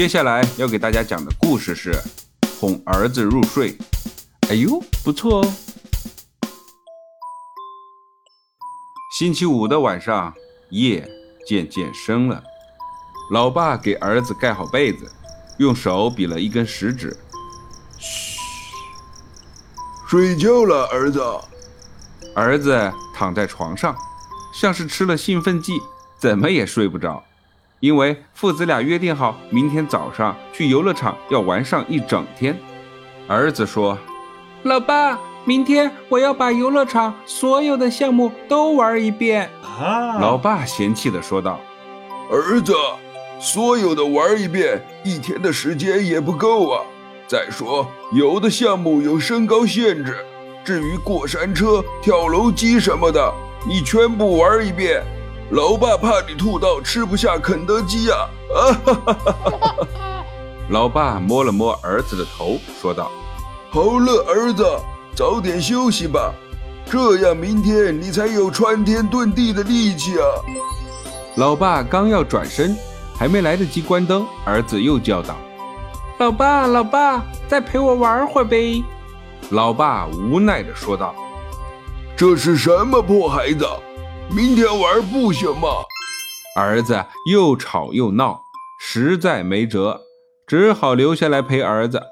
接下来要给大家讲的故事是哄儿子入睡。哎呦，不错哦！星期五的晚上，夜渐渐深了。老爸给儿子盖好被子，用手比了一根食指：“嘘，睡觉了，儿子。”儿子躺在床上，像是吃了兴奋剂，怎么也睡不着。因为父子俩约定好，明天早上去游乐场要玩上一整天。儿子说。老爸，明天我要把游乐场所有的项目都玩一遍。啊老爸嫌弃地说道：“儿子，所有的玩一遍，一天的时间也不够啊。再说，有的项目有身高限制，至于过山车、跳楼机什么的，你全部玩一遍，老爸怕你吐到吃不下肯德基呀！”啊哈哈哈哈哈！老爸摸了摸儿子的头，说道。好了，儿子，早点休息吧，这样明天你才有穿天遁地的力气啊！老爸刚要转身，还没来得及关灯，儿子又叫道：“老爸，老爸，再陪我玩会儿呗！”老爸无奈地说道：“这是什么破孩子？明天玩不行吗？”儿子又吵又闹，实在没辙，只好留下来陪儿子。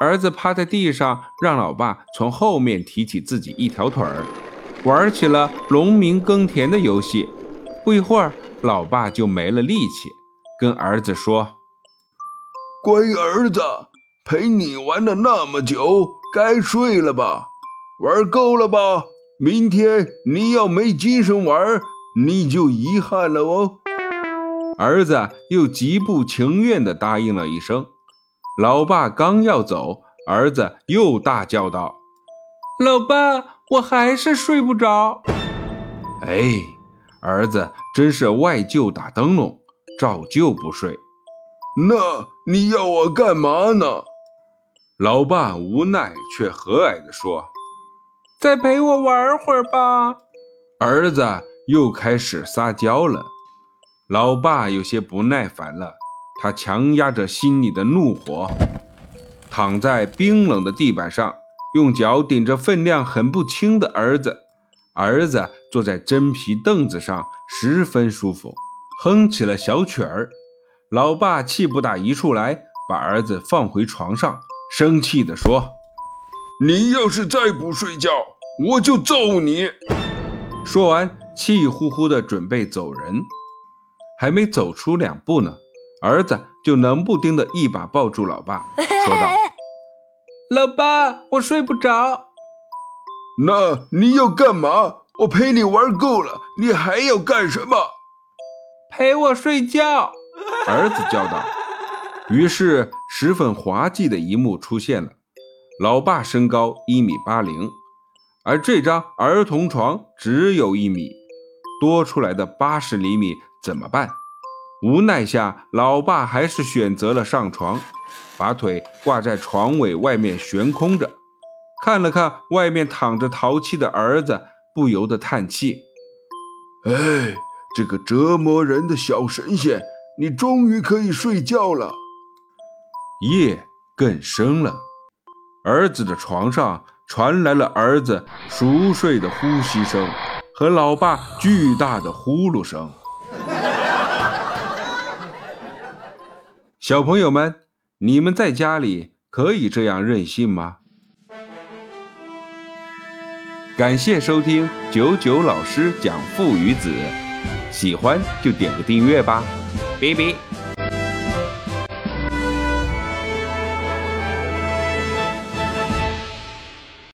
儿子趴在地上，让老爸从后面提起自己一条腿儿，玩起了农民耕田的游戏。不一会儿，老爸就没了力气，跟儿子说：“乖儿子，陪你玩了那么久，该睡了吧？玩够了吧？明天你要没精神玩，你就遗憾了哦。”儿子又极不情愿地答应了一声。老爸刚要走，儿子又大叫道：“老爸，我还是睡不着。”哎，儿子真是外舅打灯笼，照旧不睡。那你要我干嘛呢？老爸无奈却和蔼地说：“再陪我玩会儿吧。”儿子又开始撒娇了，老爸有些不耐烦了。他强压着心里的怒火，躺在冰冷的地板上，用脚顶着分量很不轻的儿子。儿子坐在真皮凳子上，十分舒服，哼起了小曲儿。老爸气不打一处来，把儿子放回床上，生气地说：“你要是再不睡觉，我就揍你！”说完，气呼呼的准备走人，还没走出两步呢。儿子就冷不丁的一把抱住老爸，说道：“老爸，我睡不着。那你要干嘛？我陪你玩够了，你还要干什么？陪我睡觉。”儿子叫道。于是，十分滑稽的一幕出现了：老爸身高一米八零，而这张儿童床只有一米，多出来的八十厘米怎么办？无奈下，老爸还是选择了上床，把腿挂在床尾外面悬空着，看了看外面躺着淘气的儿子，不由得叹气：“哎，这个折磨人的小神仙，你终于可以睡觉了。”夜更深了，儿子的床上传来了儿子熟睡的呼吸声和老爸巨大的呼噜声。小朋友们，你们在家里可以这样任性吗？感谢收听九九老师讲父与子，喜欢就点个订阅吧，拜拜。